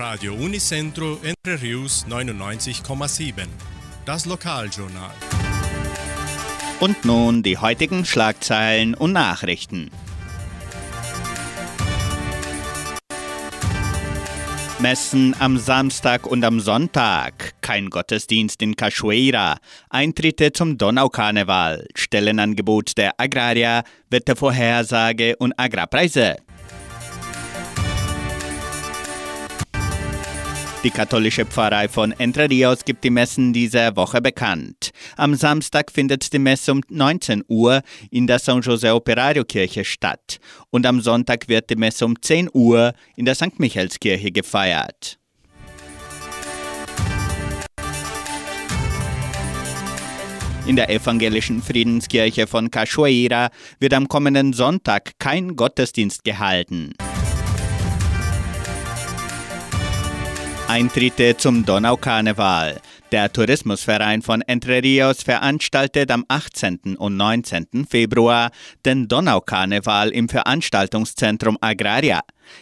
Radio Unicentro Entre Rius 99,7. Das Lokaljournal. Und nun die heutigen Schlagzeilen und Nachrichten. Messen am Samstag und am Sonntag. Kein Gottesdienst in Cachoeira. Eintritte zum Donaukarneval. Stellenangebot der Agraria, Wettervorhersage und Agrarpreise. Die katholische Pfarrei von Entre Rios gibt die Messen dieser Woche bekannt. Am Samstag findet die Messe um 19 Uhr in der San José Operario Kirche statt und am Sonntag wird die Messe um 10 Uhr in der St. Michaelskirche gefeiert. In der evangelischen Friedenskirche von Cachoeira wird am kommenden Sonntag kein Gottesdienst gehalten. Eintritte zum Donaukarneval. Der Tourismusverein von Entre Rios veranstaltet am 18. und 19. Februar den Donaukarneval im Veranstaltungszentrum Agraria.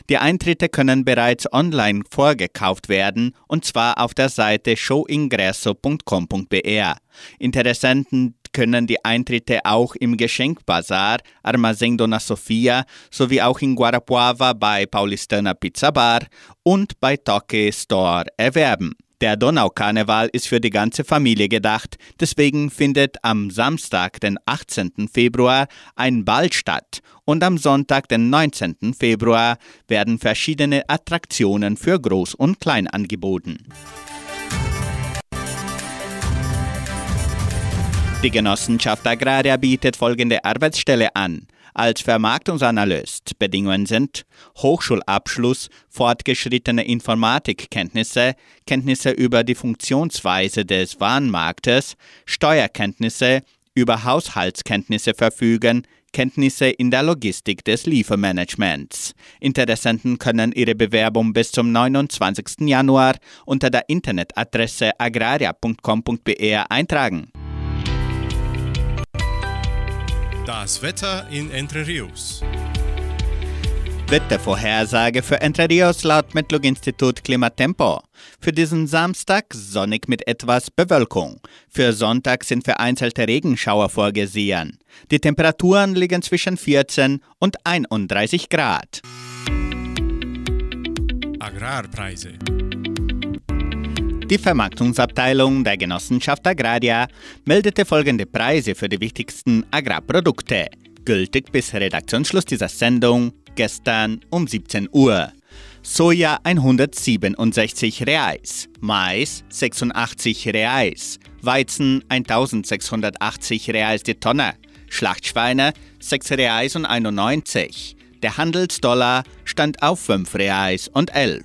Die Eintritte können bereits online vorgekauft werden und zwar auf der Seite showingresso.com.br. Interessenten können die Eintritte auch im Geschenkbazar Armazém Dona Sofia sowie auch in Guarapuava bei Paulistana Pizza Bar und bei Toque Store erwerben. Der Donaukarneval ist für die ganze Familie gedacht, deswegen findet am Samstag, den 18. Februar, ein Ball statt und am Sonntag, den 19. Februar, werden verschiedene Attraktionen für Groß- und Klein angeboten. Die Genossenschaft Agraria bietet folgende Arbeitsstelle an. Als Vermarktungsanalyst Bedingungen sind Hochschulabschluss, fortgeschrittene Informatikkenntnisse, Kenntnisse über die Funktionsweise des Warenmarktes, Steuerkenntnisse, über Haushaltskenntnisse verfügen, Kenntnisse in der Logistik des Liefermanagements. Interessenten können ihre Bewerbung bis zum 29. Januar unter der Internetadresse agraria.com.br eintragen. Das Wetter in Entre Rios. Wettervorhersage für Entre Rios laut Metlog-Institut Klimatempo. Für diesen Samstag sonnig mit etwas Bewölkung. Für Sonntag sind vereinzelte Regenschauer vorgesehen. Die Temperaturen liegen zwischen 14 und 31 Grad. Agrarpreise. Die Vermarktungsabteilung der Genossenschaft Agraria meldete folgende Preise für die wichtigsten Agrarprodukte, gültig bis Redaktionsschluss dieser Sendung gestern um 17 Uhr. Soja 167 Reais, Mais 86 Reais, Weizen 1680 Reais die Tonne, Schlachtschweine 6 Reais und 91. Der Handelsdollar stand auf 5 Reais und 11.